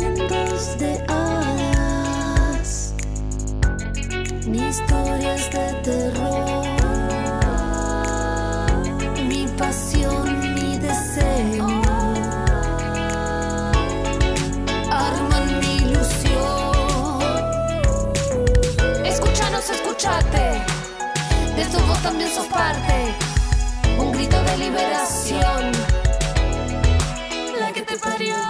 Ni cuentos de hadas, ni historias de terror. Mi pasión, mi deseo. Arman mi ilusión. Escúchanos, escúchate. De esto vos también sos parte. Un grito de liberación. La que te parió.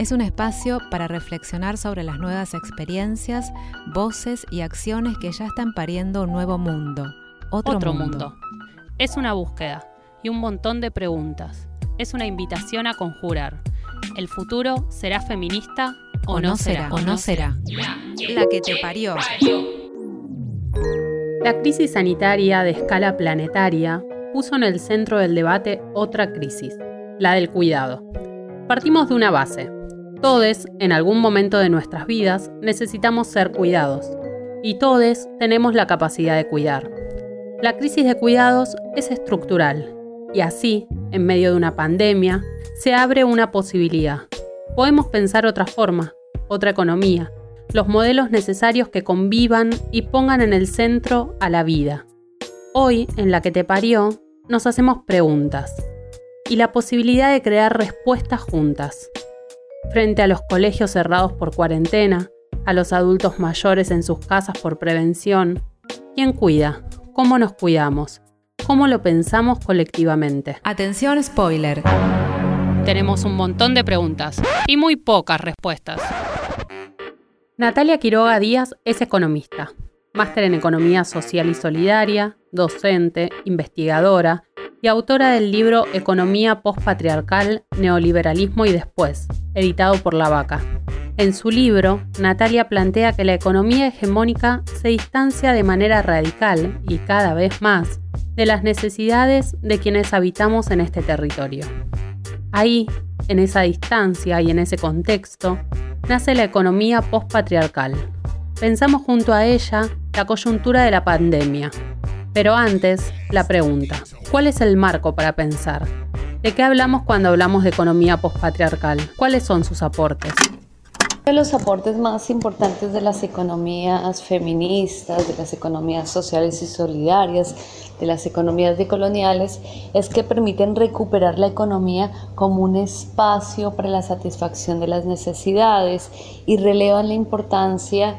Es un espacio para reflexionar sobre las nuevas experiencias, voces y acciones que ya están pariendo un nuevo mundo. Otro, mundo. Es una búsqueda y un montón de preguntas. Es una invitación a conjurar. ¿El futuro será feminista o, no será? O no será. La que te parió. La crisis sanitaria de escala planetaria puso en el centro del debate otra crisis, la del cuidado. Partimos de una base. Todos, en algún momento de nuestras vidas, necesitamos ser cuidados. Y todos tenemos la capacidad de cuidar. La crisis de cuidados es estructural. Y así, en medio de una pandemia, se abre una posibilidad. Podemos pensar otra forma, otra economía, los modelos necesarios que convivan y pongan en el centro a la vida. Hoy, en la que te parió, nos hacemos preguntas y la posibilidad de crear respuestas juntas. Frente a los colegios cerrados por cuarentena, a los adultos mayores en sus casas por prevención, ¿quién cuida? ¿Cómo nos cuidamos? ¿Cómo lo pensamos colectivamente? Atención spoiler. Tenemos un montón de preguntas y muy pocas respuestas. Natalia Quiroga Díaz es economista, máster en Economía Social y Solidaria, docente, investigadora y autora del libro Economía Postpatriarcal, Neoliberalismo y Después, editado por La Vaca. En su libro, Natalia plantea que la economía hegemónica se distancia de manera radical y cada vez más de las necesidades de quienes habitamos en este territorio. Ahí, en esa distancia y en ese contexto, nace la economía postpatriarcal. Pensamos junto a ella la coyuntura de la pandemia. Pero antes, la pregunta, ¿cuál es el marco para pensar? ¿De qué hablamos cuando hablamos de economía postpatriarcal? ¿Cuáles son sus aportes? Uno de los aportes más importantes de las economías feministas, de las economías sociales y solidarias, de las economías decoloniales, es que permiten recuperar la economía como un espacio para la satisfacción de las necesidades y relevan la importancia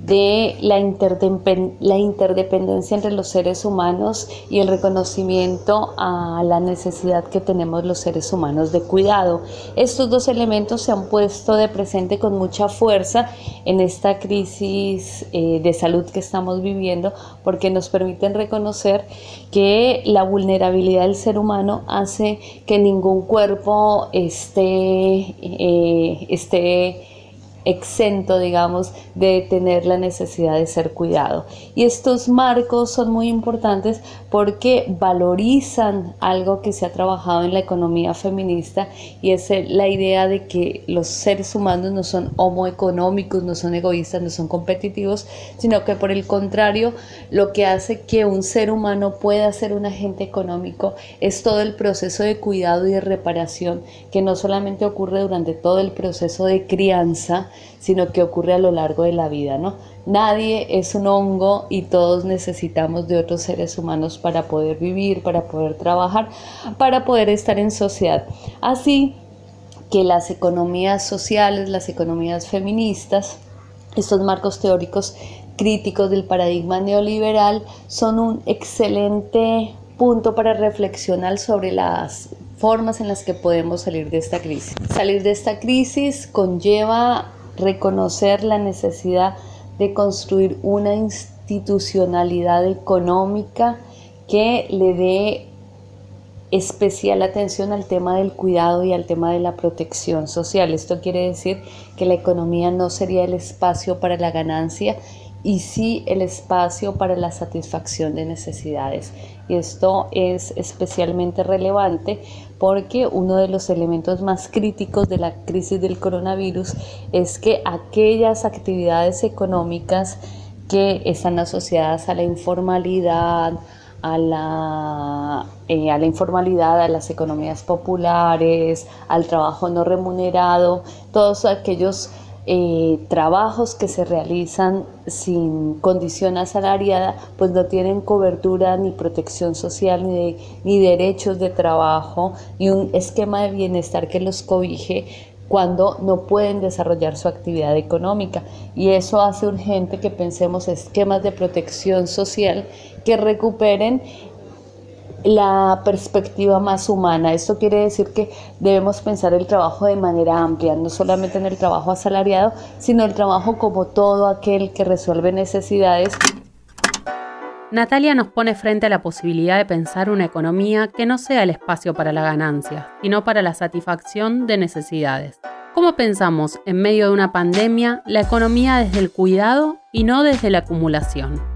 de la, interdependencia entre los seres humanos y el reconocimiento a la necesidad que tenemos los seres humanos de cuidado. Estos dos elementos se han puesto de presente con mucha fuerza en esta crisis eh, de salud que estamos viviendo porque nos permiten reconocer que la vulnerabilidad del ser humano hace que ningún cuerpo esté, eh, esté exento, digamos, de tener la necesidad de ser cuidado. Y estos marcos son muy importantes porque valorizan algo que se ha trabajado en la economía feminista y es la idea de que los seres humanos no son homoeconómicos, no son egoístas, no son competitivos, sino que por el contrario, lo que hace que un ser humano pueda ser un agente económico es todo el proceso de cuidado y de reparación que no solamente ocurre durante todo el proceso de crianza, sino que ocurre a lo largo de la vida, ¿no? Nadie es un hongo y todos necesitamos de otros seres humanos para poder vivir, para poder trabajar, para poder estar en sociedad. Así que las economías sociales, las economías feministas, estos marcos teóricos críticos del paradigma neoliberal son un excelente punto para reflexionar sobre las formas en las que podemos salir de esta crisis. Salir de esta crisis conlleva reconocer la necesidad de construir una institucionalidad económica que le dé especial atención al tema del cuidado y al tema de la protección social. Esto quiere decir que la economía no sería el espacio para la ganancia y sí el espacio para la satisfacción de necesidades. Y esto es especialmente relevante porque uno de los elementos más críticos de la crisis del coronavirus es que aquellas actividades económicas que están asociadas a la informalidad, a la, eh, a la informalidad, a las economías populares, al trabajo no remunerado, todos aquellos eh, trabajos que se realizan sin condición asalariada, pues no tienen cobertura ni protección social, ni, ni derechos de trabajo, ni un esquema de bienestar que los cobije cuando no pueden desarrollar su actividad económica. Y eso hace urgente que pensemos esquemas de protección social que recuperen la perspectiva más humana. Esto quiere decir que debemos pensar el trabajo de manera amplia, no solamente en el trabajo asalariado, sino el trabajo como todo aquel que resuelve necesidades. Natalia nos pone frente a la posibilidad de pensar una economía que no sea el espacio para la ganancia, sino para la satisfacción de necesidades. ¿Cómo pensamos en medio de una pandemia la economía desde el cuidado y no desde la acumulación?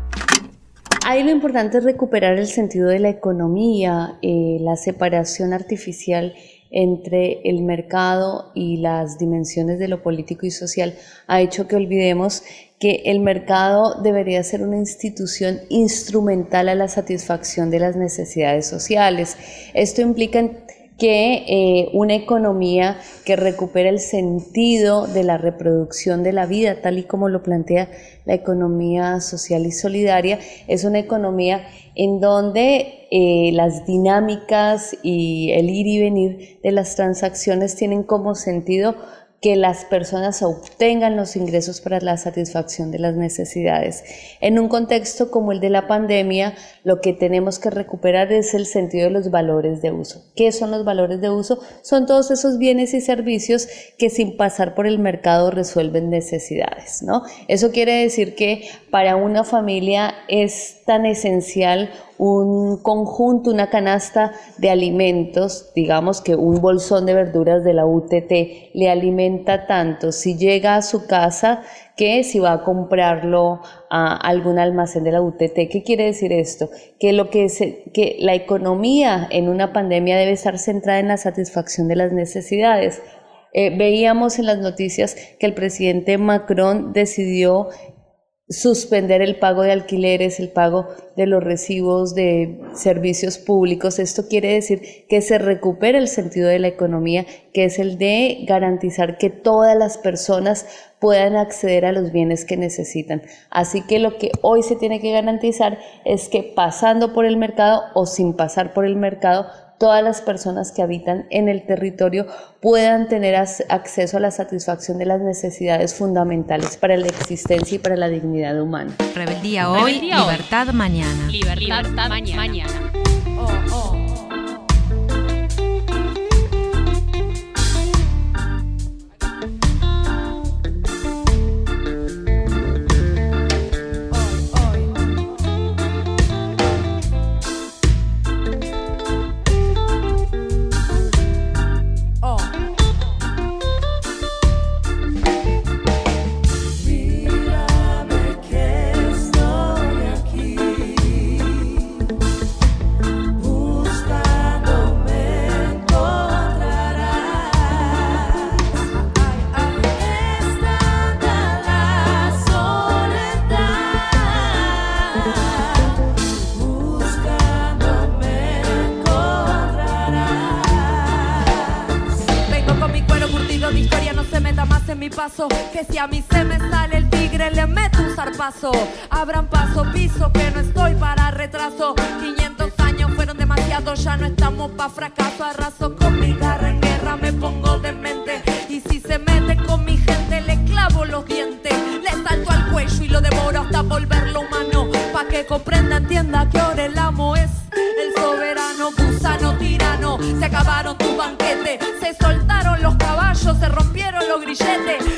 Ahí lo importante es recuperar el sentido de la economía, eh, la separación artificial entre el mercado y las dimensiones de lo político y social ha hecho que olvidemos que el mercado debería ser una institución instrumental a la satisfacción de las necesidades sociales. Esto implica que eh, una economía que recupera el sentido de la reproducción de la vida, tal y como lo plantea la economía social y solidaria, es una economía en donde eh, las dinámicas y el ir y venir de las transacciones tienen como sentido que las personas obtengan los ingresos para la satisfacción de las necesidades. En un contexto como el de la pandemia, lo que tenemos que recuperar es el sentido de los valores de uso. ¿Qué son los valores de uso? Son todos esos bienes y servicios que sin pasar por el mercado resuelven necesidades, ¿no? Eso quiere decir que para una familia es tan esencial un conjunto, una canasta de alimentos, digamos que un bolsón de verduras de la UTT le alimenta tanto si llega a su casa que si va a comprarlo a algún almacén de la UTT. ¿Qué quiere decir esto? Que, lo que, que la economía en una pandemia debe estar centrada en la satisfacción de las necesidades. Eh, veíamos en las noticias que el presidente Macron decidió suspender el pago de alquileres, el pago de los recibos de servicios públicos. Esto quiere decir que se recupera el sentido de la economía, que es el de garantizar que todas las personas puedan acceder a los bienes que necesitan. Así que lo que hoy se tiene que garantizar es que pasando por el mercado o sin pasar por el mercado, todas las personas que habitan en el territorio puedan tener acceso a la satisfacción de las necesidades fundamentales para la existencia y para la dignidad humana. Rebeldía hoy, libertad mañana. Libertad, mañana. Oh, oh. Zarpazo. Abran paso, piso, que no estoy para retraso. 500 años fueron demasiados, ya no estamos pa' fracaso. Arraso con mi garra en guerra, me pongo de mente. Y si se mete con mi gente, le clavo los dientes. Le salto al cuello y lo devoro hasta volverlo humano. Pa' que comprenda, entienda que ahora el amo es el soberano, gusano, tirano. Se acabaron tu banquete, se soltaron los caballos, se rompieron los grilletes.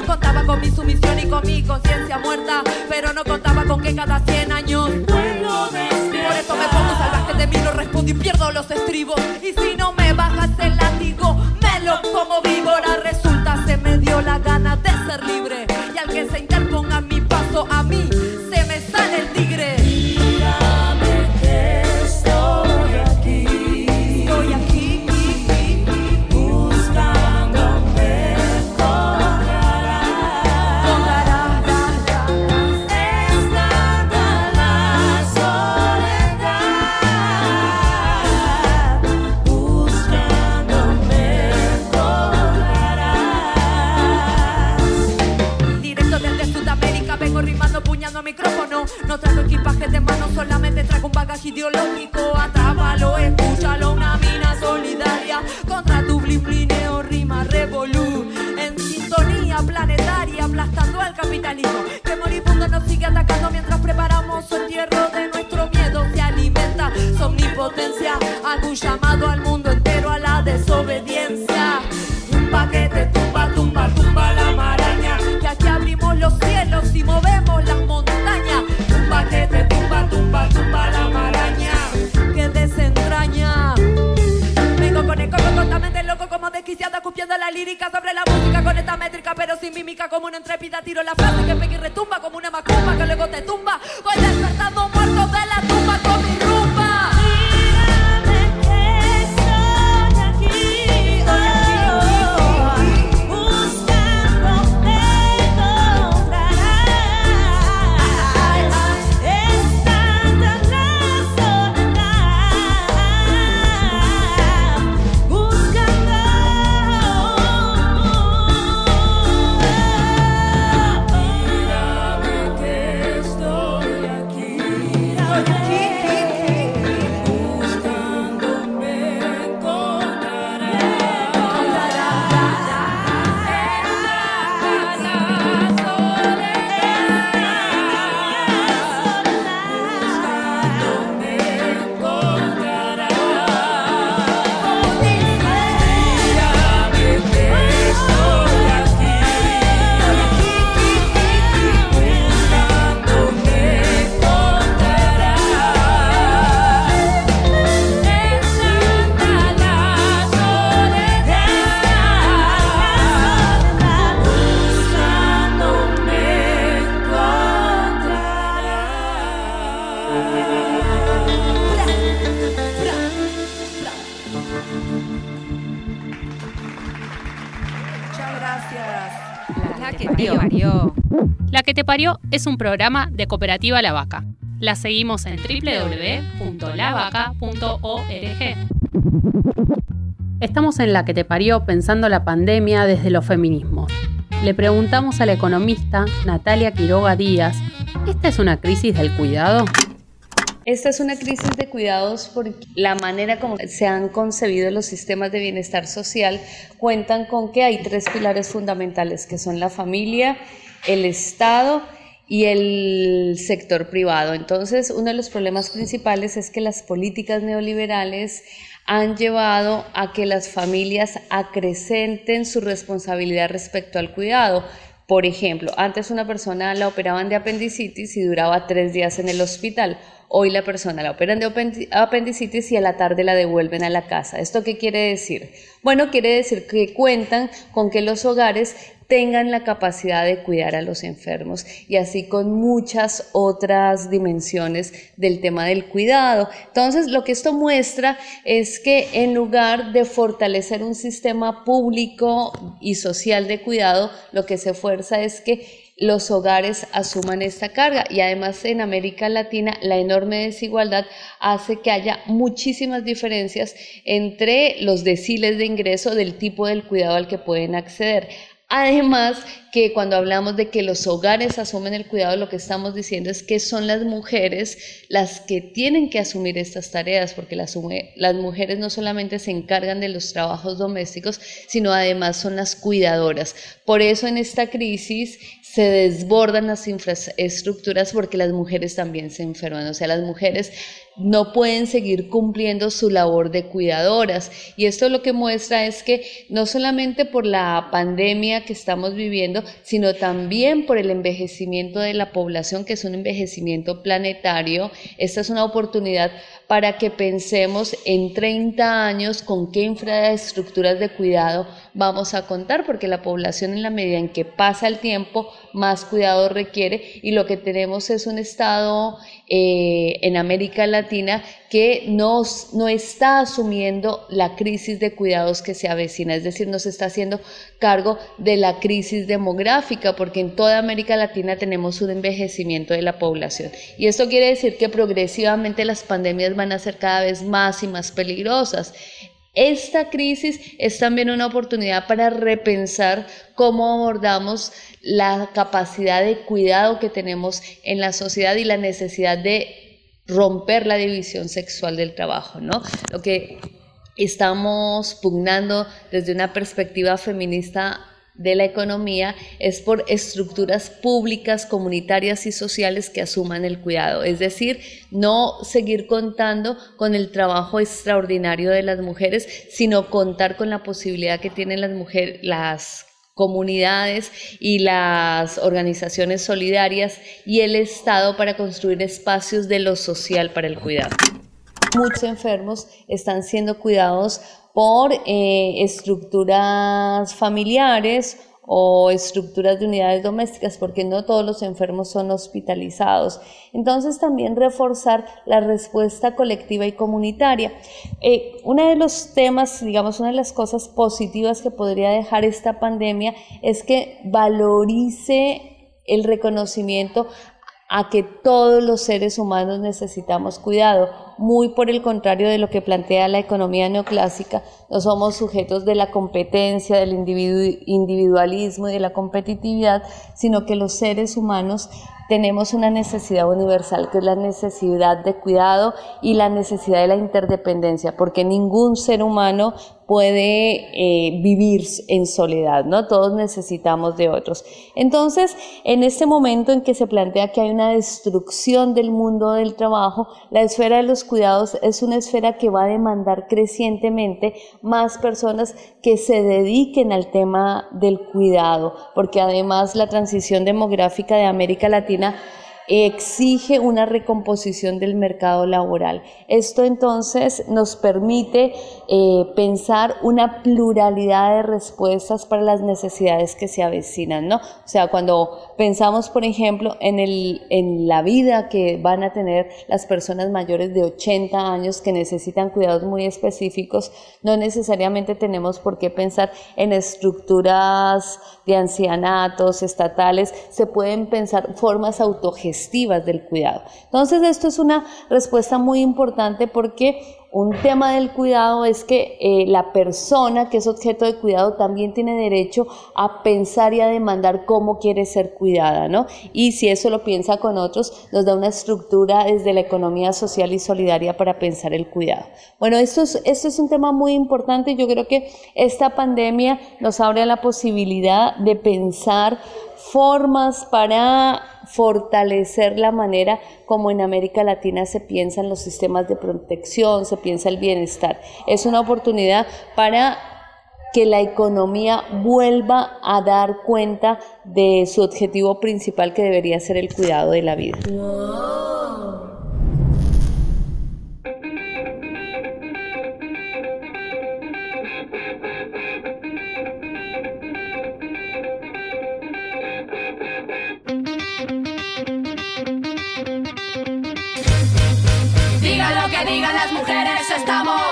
Sumisión y con mi conciencia muerta, pero no contaba con que cada 100 años. Por eso me pongo salvaje de mí, no respondo y pierdo los estribos. Y si no es un programa de Cooperativa La Vaca. La seguimos en www.lavaca.org. Estamos en La que te parió pensando la pandemia desde los feminismos. Le preguntamos a la economista Natalia Quiroga Díaz, ¿esta es una crisis del cuidado? Esta es una crisis de cuidados porque la manera como se han concebido los sistemas de bienestar social cuentan con que hay tres pilares fundamentales que son la familia, el Estado y el sector privado. Entonces, uno de los problemas principales es que las políticas neoliberales han llevado a que las familias acrecenten su responsabilidad respecto al cuidado. Por ejemplo, antes una persona la operaban de apendicitis y duraba tres días en el hospital. Hoy la persona la operan de apendicitis y a la tarde la devuelven a la casa. ¿Esto qué quiere decir? Bueno, quiere decir que cuentan con que los hogares tengan la capacidad de cuidar a los enfermos y así con muchas otras dimensiones del tema del cuidado. Entonces, lo que esto muestra es que en lugar de fortalecer un sistema público y social de cuidado, lo que se fuerza es que los hogares asuman esta carga y además en América Latina la enorme desigualdad hace que haya muchísimas diferencias entre los deciles de ingreso del tipo del cuidado al que pueden acceder. Además, que cuando hablamos de que los hogares asumen el cuidado, lo que estamos diciendo es que son las mujeres las que tienen que asumir estas tareas, porque las, las mujeres no solamente se encargan de los trabajos domésticos, sino además son las cuidadoras. Por eso en esta crisis se desbordan las infraestructuras porque las mujeres también se enferman, o sea, las mujeres no pueden seguir cumpliendo su labor de cuidadoras. Y esto lo que muestra es que no solamente por la pandemia que estamos viviendo, sino también por el envejecimiento de la población, que es un envejecimiento planetario, esta es una oportunidad para que pensemos en 30 años con qué infraestructuras de cuidado vamos a contar, porque la población en la medida en que pasa el tiempo, más cuidado requiere y lo que tenemos es un estado eh, en América Latina que no está asumiendo la crisis de cuidados que se avecina, es decir, no se está haciendo cargo de la crisis demográfica, porque en toda América Latina tenemos un envejecimiento de la población. Y esto quiere decir que progresivamente las pandemias van a ser cada vez más y más peligrosas. Esta crisis es también una oportunidad para repensar cómo abordamos la capacidad de cuidado que tenemos en la sociedad y la necesidad de romper la división sexual del trabajo, ¿no? Lo que estamos pugnando desde una perspectiva feminista de la economía es por estructuras públicas, comunitarias y sociales que asuman el cuidado. Es decir, no seguir contando con el trabajo extraordinario de las mujeres, sino contar con la posibilidad que tienen las mujeres, las comunidades y las organizaciones solidarias y el Estado para construir espacios de lo social para el cuidado. Muchos enfermos están siendo cuidados por eh, estructuras familiares o estructuras de unidades domésticas, porque no todos los enfermos son hospitalizados. Entonces también reforzar la respuesta colectiva y comunitaria. Eh, uno de los temas, digamos, una de las cosas positivas que podría dejar esta pandemia es que valorice el reconocimiento a que todos los seres humanos necesitamos cuidado. Muy por el contrario de lo que plantea la economía neoclásica, no somos sujetos de la competencia, del individualismo y de la competitividad, sino que los seres humanos tenemos una necesidad universal, que es la necesidad de cuidado y la necesidad de la interdependencia, porque ningún ser humano puede eh, vivir en soledad, ¿no? Todos necesitamos de otros. Entonces, en este momento en que se plantea que hay una destrucción del mundo del trabajo, la esfera de los cuidados es una esfera que va a demandar crecientemente más personas que se dediquen al tema del cuidado, porque además la transición demográfica de América Latina exige una recomposición del mercado laboral. Esto entonces nos permite eh, pensar una pluralidad de respuestas para las necesidades que se avecinan, ¿no? O sea, cuando pensamos, por ejemplo, en, el, en la vida que van a tener las personas mayores de 80 años que necesitan cuidados muy específicos, no necesariamente tenemos por qué pensar en estructuras de ancianatos estatales, se pueden pensar formas del cuidado. Entonces, esto es una respuesta muy importante porque un tema del cuidado es que eh, la persona que es objeto de cuidado también tiene derecho a pensar y a demandar cómo quiere ser cuidada, ¿no? Y si eso lo piensa con otros, nos da una estructura desde la economía social y solidaria para pensar el cuidado. Bueno, esto es, esto es un tema muy importante. Yo creo que esta pandemia nos abre la posibilidad de pensar formas para fortalecer la manera como en América Latina se piensan los sistemas de protección, se piensa el bienestar. Es una oportunidad para que la economía vuelva a dar cuenta de su objetivo principal que debería ser el cuidado de la vida. estamos.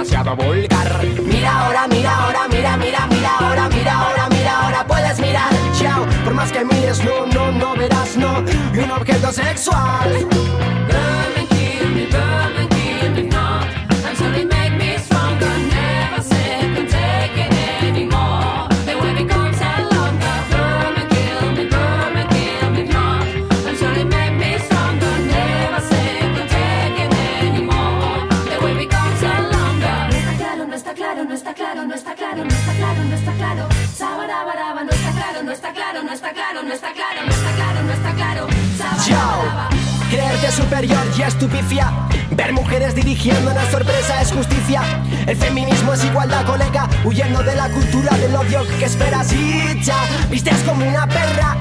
demasiado vulgar. Mira ahora, mira ahora, mira, mira, mira ahora, mira ahora, mira ahora, puedes mirar. Chao, por más que mires, no, no, no verás, no, y un objeto sexual. claro, no está claro, no está claro, no está claro. Saba, Yo, saba. creerte superior ya es tu pifia. Ver mujeres dirigiendo una sorpresa es justicia. El feminismo es igualdad, colega, huyendo de la cultura del odio que esperas y ya. Vistes como una perra,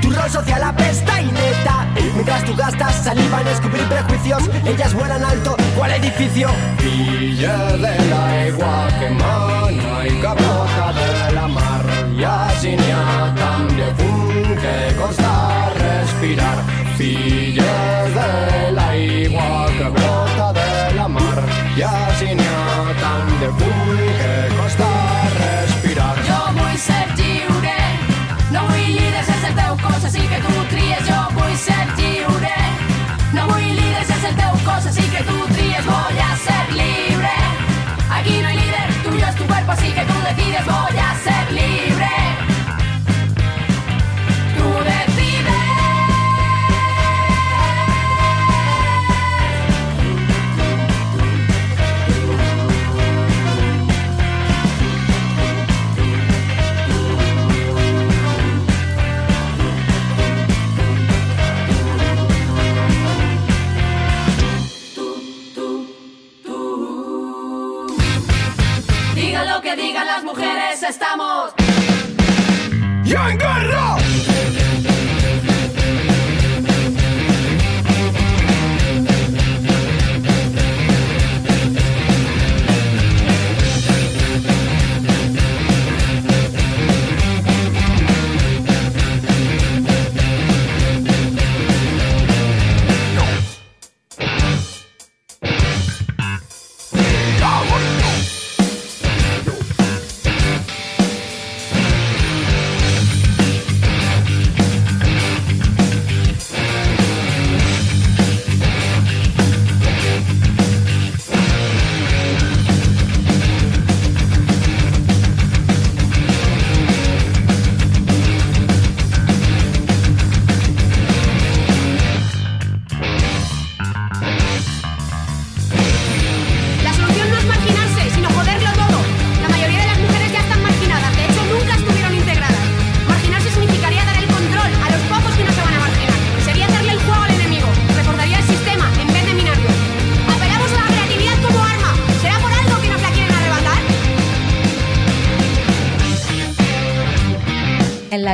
tu rol social apesta y neta. Mientras tú gastas saliva en descubrir prejuicios, ellas vuelan alto, ¿cuál edificio? Villa de la igual que mana y capoca de la mar, ya sin ya, que costa respirar, filles de l'aigua que brota de la mar. Ja així n'hi ha tant de fluid que costa respirar. Jo vull ser lliure, no vull líder sense el teu cos, així que tu tries. Jo vull ser lliure, no vull líder sense el teu cos, així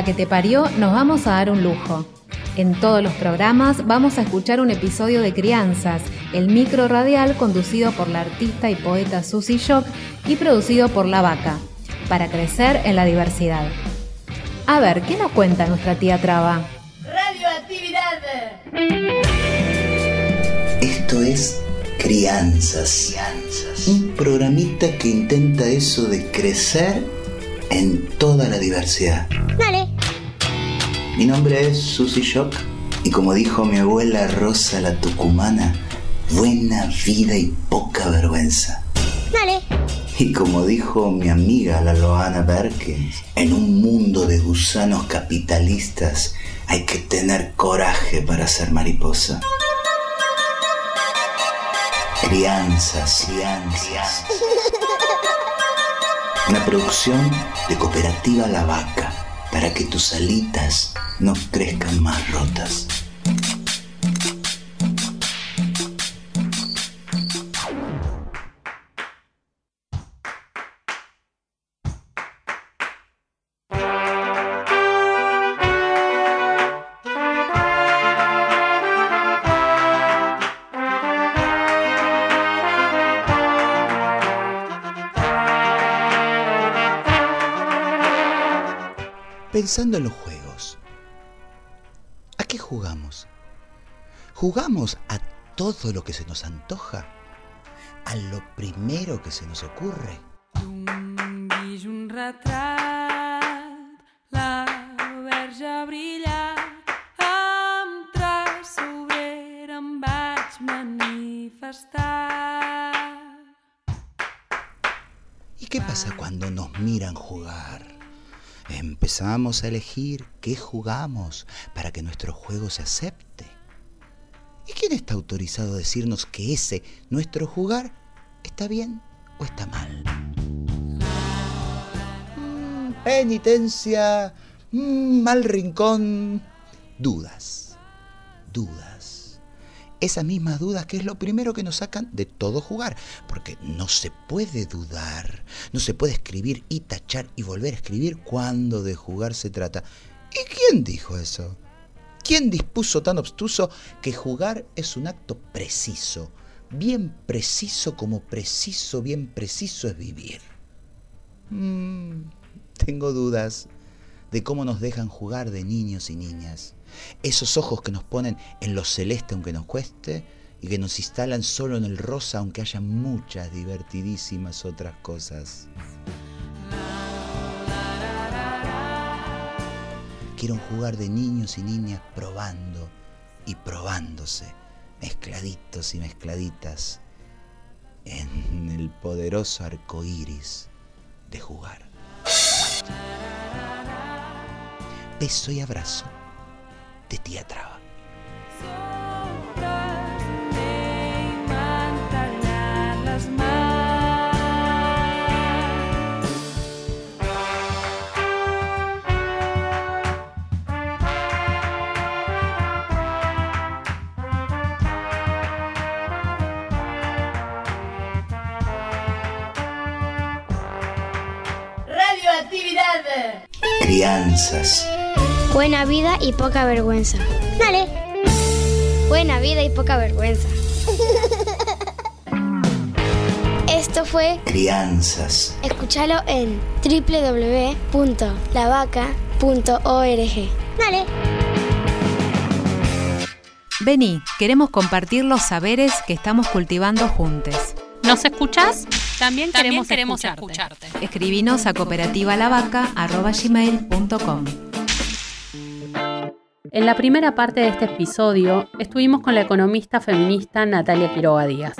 que te parió nos vamos a dar un lujo. En todos los programas vamos a escuchar un episodio de Crianzas, el micro radial conducido por la artista y poeta Susie Shock y producido por La Vaca, para crecer en la diversidad. A ver, ¿qué nos cuenta nuestra tía Traba? Radioactividad. Esto es Crianzas. Un programita que intenta eso de crecer en toda la diversidad. Dale. Mi nombre es Susy Shock y como dijo mi abuela Rosa la Tucumana, buena vida y poca vergüenza. Dale. Y como dijo mi amiga la Loana Perkins, en un mundo de gusanos capitalistas hay que tener coraje para ser mariposa. Crianzas, crianzas. Una producción de Cooperativa La Vaca para que tus alitas no crezcan más rotas. Pensando en los juegos, ¿a qué jugamos? ¿Jugamos a todo lo que se nos antoja? ¿A lo primero que se nos ocurre? ¿Y qué pasa cuando nos miran jugar? Empezamos a elegir qué jugamos para que nuestro juego se acepte. ¿Y quién está autorizado a decirnos que ese, nuestro jugar, está bien o está mal? Mm, penitencia, mm, mal rincón, dudas, dudas esas mismas dudas que es lo primero que nos sacan de todo jugar, porque no se puede dudar, no se puede escribir y tachar y volver a escribir cuando de jugar se trata. ¿Y quién dijo eso? ¿Quién dispuso tan obstuso que jugar es un acto preciso, bien preciso como preciso, bien preciso es vivir? Mm, tengo dudas de cómo nos dejan jugar de niños y niñas esos ojos que nos ponen en lo celeste aunque nos cueste y que nos instalan solo en el rosa aunque haya muchas divertidísimas otras cosas. Quiero jugar de niños y niñas probando y probándose, mezcladitos y mezcladitas, en el poderoso arco iris de jugar. Beso y abrazo de tía Traba. Radioactividad. Crianzas. Buena vida y poca vergüenza. Dale. Buena vida y poca vergüenza. Esto fue Crianzas. Escúchalo en www.lavaca.org. Dale. Vení, queremos compartir los saberes que estamos cultivando juntos. ¿Nos escuchás? También, También queremos, queremos escucharte. escucharte. Escribinos a cooperativalavaca.gmail.com En la primera parte de este episodio estuvimos con la economista feminista Natalia Quiroga Díaz.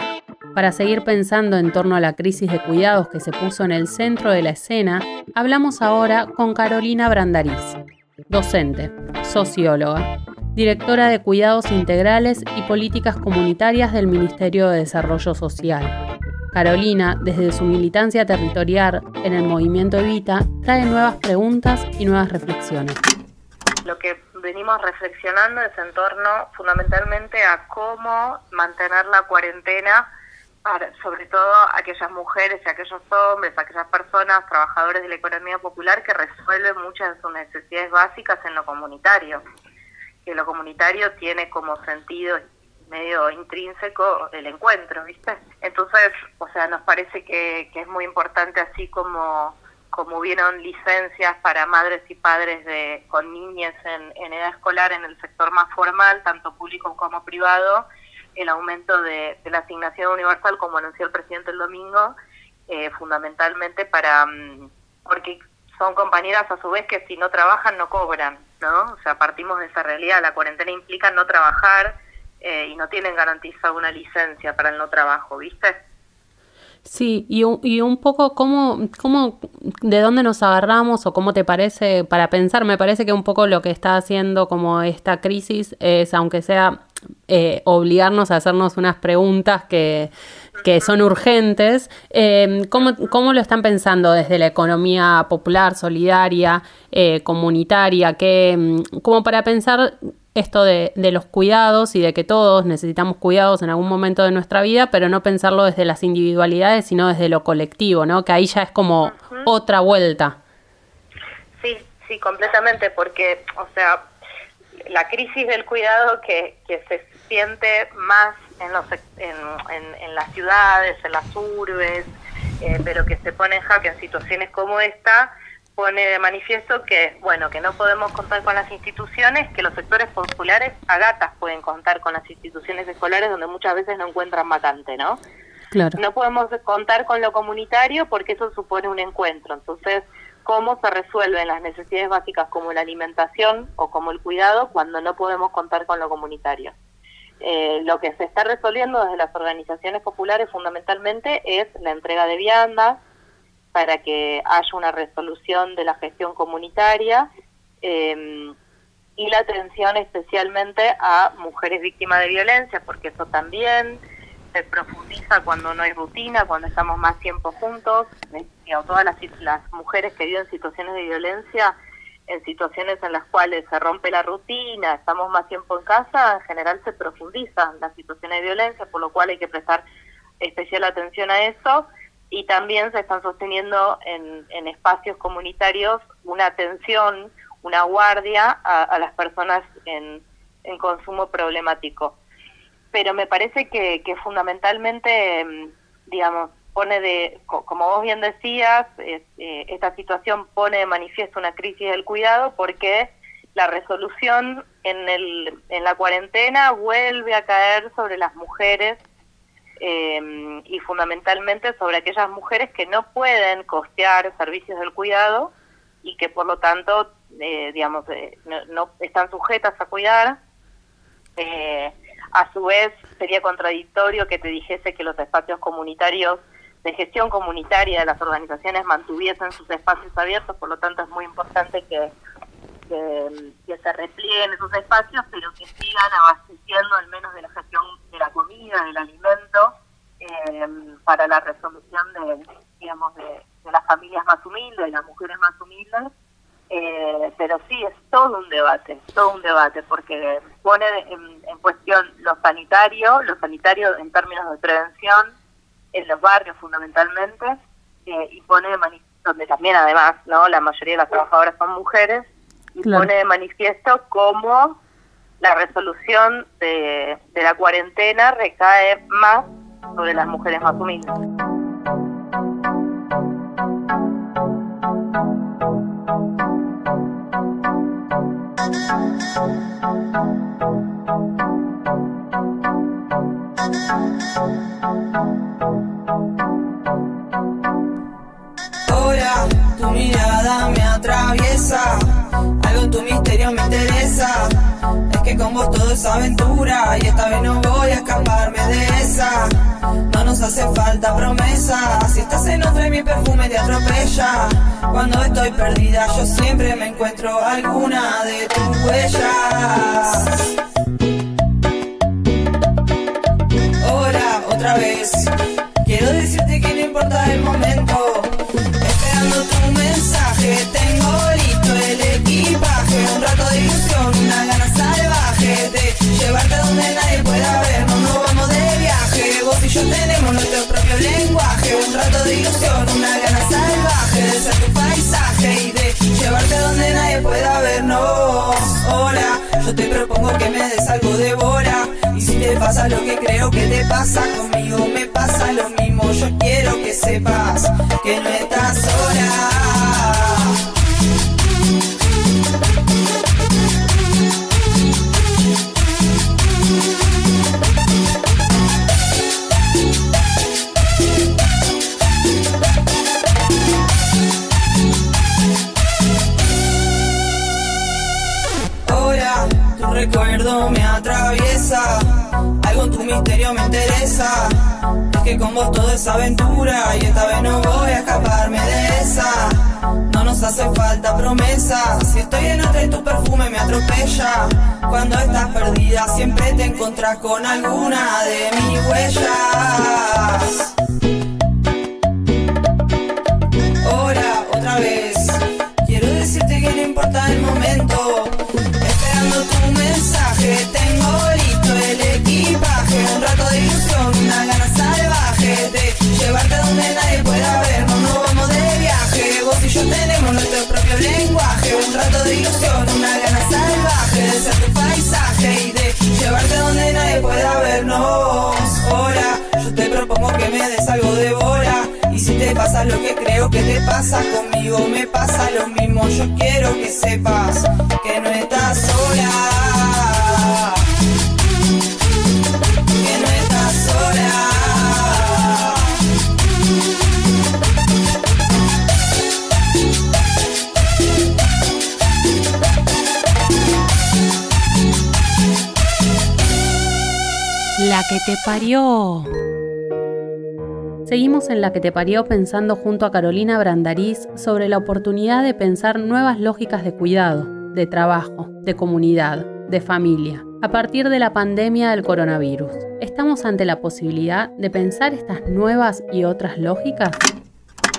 Para seguir pensando en torno a la crisis de cuidados que se puso en el centro de la escena, hablamos ahora con Carolina Brandariz, docente, socióloga, directora de Cuidados Integrales y Políticas Comunitarias del Ministerio de Desarrollo Social. Carolina, desde su militancia territorial en el movimiento Evita, trae nuevas preguntas y nuevas reflexiones. Venimos reflexionando es en torno fundamentalmente a cómo mantener la cuarentena para, sobre todo aquellas mujeres y aquellos hombres, aquellas personas, trabajadores de la economía popular que resuelven muchas de sus necesidades básicas en lo comunitario. Que lo comunitario tiene como sentido medio intrínseco el encuentro, ¿viste? Entonces, o sea, nos parece que, que es muy importante así como como hubieron licencias para madres y padres de con niñas en, en edad escolar en el sector más formal, tanto público como privado, el aumento de, la asignación universal, como anunció el presidente el domingo, eh, fundamentalmente para, mm, porque son compañeras a su vez que si no trabajan no cobran, ¿no? O sea, partimos de esa realidad, la cuarentena implica no trabajar eh, y no tienen garantizada una licencia para el no trabajo, ¿viste? Sí, y un, y un poco cómo, cómo, de dónde nos agarramos o cómo te parece, para pensar, me parece que un poco lo que está haciendo como esta crisis es, aunque sea eh, obligarnos a hacernos unas preguntas que, que son urgentes. Eh, ¿cómo, ¿cómo, lo están pensando desde la economía popular, solidaria, eh, comunitaria? Que, mm, como para pensar esto de, de, los cuidados y de que todos necesitamos cuidados en algún momento de nuestra vida, pero no pensarlo desde las individualidades, sino desde lo colectivo, ¿no? Que ahí ya es como otra vuelta. Sí, sí, completamente, porque, o sea, la crisis del cuidado que, que se siente más en, los, en, en, las ciudades, en las urbes, eh, pero que se pone en jaque en situaciones como esta, pone de manifiesto que, bueno, que no podemos contar con las instituciones, que los sectores populares a gatas pueden contar con las instituciones escolares donde muchas veces no encuentran vacante, ¿no? Claro. No podemos contar con lo comunitario porque eso supone un encuentro. Entonces, ¿cómo se resuelven las necesidades básicas como la alimentación o como el cuidado cuando no podemos contar con lo comunitario? Eh, lo que se está resolviendo desde las organizaciones populares fundamentalmente es la entrega de viandas, para que haya una resolución de la gestión comunitaria eh, y la atención especialmente a mujeres víctimas de violencia, porque eso también se profundiza cuando no hay rutina, cuando estamos más tiempo juntos, y a todas las, las mujeres que viven situaciones de violencia, en situaciones en las cuales se rompe la rutina, estamos más tiempo en casa, en general se profundizan las situaciones de violencia, por lo cual hay que prestar especial atención a eso y también se están sosteniendo en, espacios comunitarios una atención, una guardia a, las personas en, consumo problemático. Pero me parece que, que fundamentalmente, mm, digamos, pone de, como vos bien decías, eh, esta situación pone de manifiesto una crisis del cuidado porque la resolución en, el, en la cuarentena vuelve a caer sobre las mujeres eh, y fundamentalmente sobre aquellas mujeres que no pueden costear servicios del cuidado y que por lo tanto, eh, digamos, eh, no, están sujetas a cuidar. Eh, a su vez, sería contradictorio que te dijese que los espacios comunitarios de gestión comunitaria de las organizaciones mantuviesen sus espacios abiertos, por lo tanto es muy importante que se replieguen esos espacios, pero que sigan abasteciendo al menos de la gestión de la comida, del alimento, eh, para la resolución de, digamos, de, las familias más humildes, de las mujeres más humildes. Eh, pero sí, es todo un debate, todo un debate, porque pone en, cuestión lo sanitario, lo sanitario en términos de prevención, en los barrios fundamentalmente, eh, y pone de manifiesto, donde también además no la mayoría de las trabajadoras son mujeres, y pone de manifiesto cómo la resolución de, de la cuarentena recae más sobre las mujeres más humildes. Ahora tu mirada me atraviesa, algo tu misterio me interesa que con vos todo es aventura y esta vez no voy a escaparme de esa. No nos hace falta promesa, si estás en otra y mi perfume te atropella. Cuando estoy perdida yo siempre me encuentro alguna de tus huellas. Hola, otra vez, quiero decirte que no importa el momento. Esperando tu mensaje, lo que creo que te pasa, conmigo me pasa lo mismo. Yo quiero que sepas que no estás sola. Misterio me interesa. Es que con vos todo es aventura y esta vez no voy a escaparme de esa. No nos hace falta promesas, si estoy en otra y tu perfume me atropella. Cuando estás perdida siempre te encontrás con alguna de mis huellas. Pasa, conmigo me pasa lo mismo. Yo quiero que sepas que no estás sola. Que no estás sola. La que te parió. Seguimos en La que te parió pensando junto a Carolina Brandariz sobre la oportunidad de pensar nuevas lógicas de cuidado, de trabajo, de comunidad, de familia, a partir de la pandemia del coronavirus. ¿Estamos ante la posibilidad de pensar estas nuevas y otras lógicas?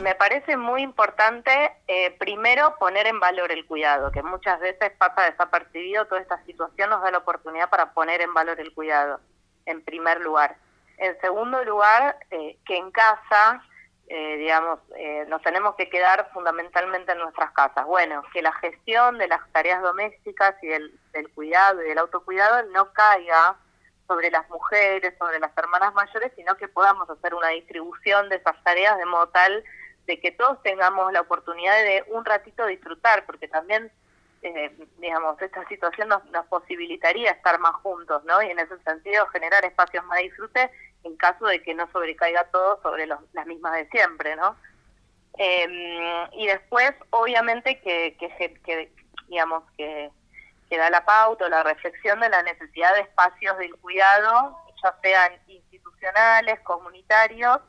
Me parece muy importante, eh, primero, poner en valor el cuidado, que muchas veces pasa desapercibido. Toda esta situación nos da la oportunidad para poner en valor el cuidado, en primer lugar. En segundo lugar, eh, que en casa, eh, digamos, eh, nos tenemos que quedar fundamentalmente en nuestras casas. Bueno, que la gestión de las tareas domésticas y del, cuidado y del autocuidado no caiga sobre las mujeres, sobre las hermanas mayores, sino que podamos hacer una distribución de esas tareas de modo tal de que todos tengamos la oportunidad de un ratito disfrutar, porque también, eh, digamos, esta situación nos, nos posibilitaría estar más juntos, ¿no? Y en ese sentido generar espacios más de disfrute en caso de que no sobrecaiga todo sobre los, las mismas de siempre, ¿no? Eh, y después, obviamente, que, que, que digamos, que, que da la pauta o la reflexión de la necesidad de espacios del cuidado, ya sean institucionales, comunitarios,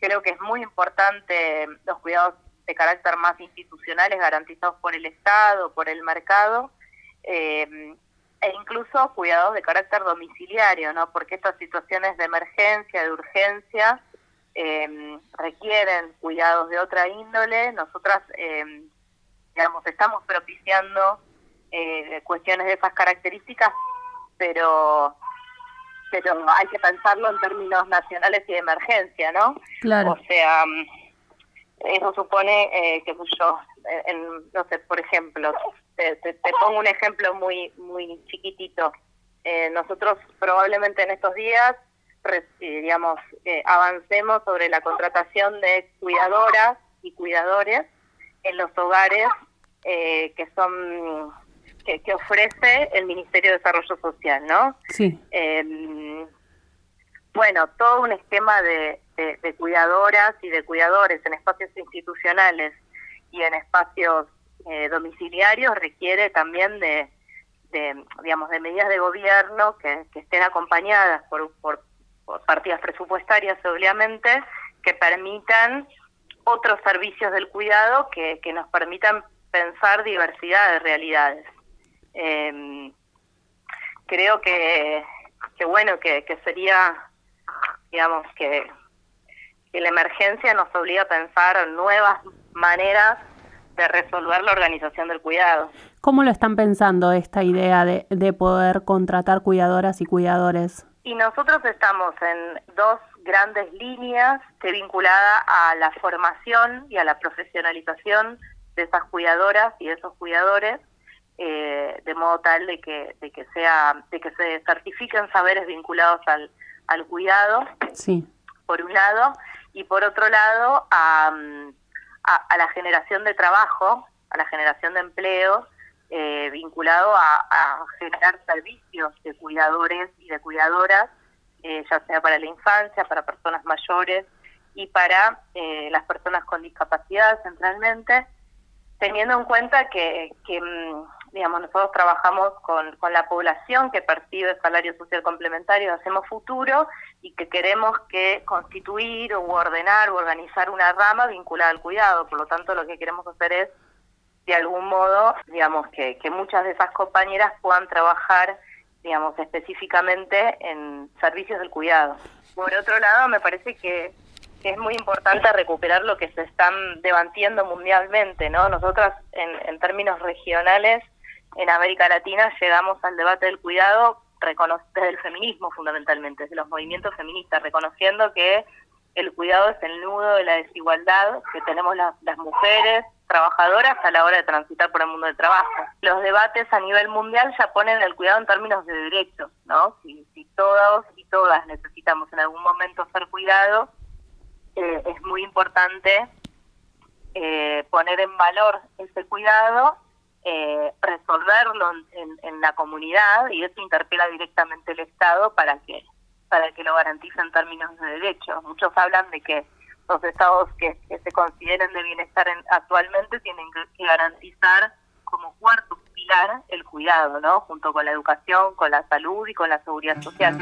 creo que es muy importante los cuidados de carácter más institucionales garantizados por el Estado, por el mercado, eh, e incluso cuidados de carácter domiciliario, ¿no? Porque estas situaciones de emergencia, de urgencia, eh, requieren cuidados de otra índole. Nosotras, eh, digamos, estamos propiciando eh, cuestiones de esas características, pero pero hay que pensarlo en términos nacionales y de emergencia, ¿no? Claro. O sea, eso supone, eh, que yo, en, no sé, por ejemplo, te, te, te, pongo un ejemplo muy muy chiquitito. Eh, nosotros probablemente en estos días, digamos, eh, avancemos sobre la contratación de cuidadoras y cuidadores en los hogares eh, que son que, que, ofrece el Ministerio de Desarrollo Social, ¿no? Sí. Eh, bueno, todo un esquema de, de, cuidadoras y de cuidadores en espacios institucionales y en espacios eh, domiciliarios requiere también de, de, digamos, de medidas de gobierno que, que estén acompañadas por, por, por partidas presupuestarias, obviamente, que permitan otros servicios del cuidado que, que nos permitan pensar diversidad de realidades. Eh, creo que, que bueno, que, que sería, digamos, que, que la emergencia nos obliga a pensar nuevas maneras de resolver la organización del cuidado. ¿Cómo lo están pensando esta idea de, de poder contratar cuidadoras y cuidadores? Y nosotros estamos en dos grandes líneas que vinculada a la formación y a la profesionalización de esas cuidadoras y de esos cuidadores eh, de modo tal de que, de que sea, de que se certifiquen saberes vinculados al, al cuidado, Sí. por un lado, y por otro lado a, a, a la generación de trabajo, a la generación de empleo, eh, vinculado a, a generar servicios de cuidadores y de cuidadoras, eh, ya sea para la infancia, para personas mayores y para eh, las personas con discapacidad centralmente, teniendo en cuenta que, que, mm, digamos, nosotros trabajamos con, con la población que percibe salario social complementario, hacemos futuro y que queremos que constituir o ordenar o organizar una rama vinculada al cuidado. Por lo tanto, lo que queremos hacer es, de algún modo, digamos, que, que muchas de esas compañeras puedan trabajar, digamos, específicamente en servicios del cuidado. Por otro lado, me parece que es muy importante recuperar lo que se están debatiendo mundialmente, ¿no? Nosotras, en, en términos regionales, en América Latina llegamos al debate del cuidado desde el feminismo fundamentalmente, desde los movimientos feministas, reconociendo que el cuidado es el nudo de la desigualdad que tenemos las, las mujeres trabajadoras a la hora de transitar por el mundo del trabajo. Los debates a nivel mundial ya ponen el cuidado en términos de derechos, ¿no? Si, si todos y todas necesitamos en algún momento ser cuidados, eh, es muy importante eh, poner en valor ese cuidado, eh, resolverlo en, en- en la comunidad y eso interpela directamente al Estado para que para que lo garantice en términos de derechos. Muchos hablan de que los estados que, que se consideren de bienestar en- actualmente tienen que, que garantizar como cuarto pilar el cuidado, ¿no? Junto con la educación, con la salud y con la seguridad social.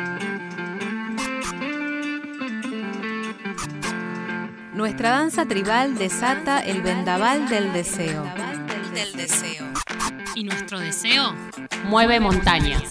Nuestra danza tribal desata el vendaval del deseo. Del deseo. Y nuestro deseo mueve montañas.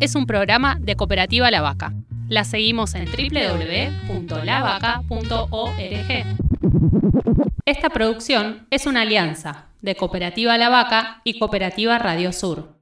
Es un programa de Cooperativa La Vaca. La seguimos en www.lavaca.org. Esta producción es una alianza de Cooperativa La Vaca y Cooperativa Radio Sur.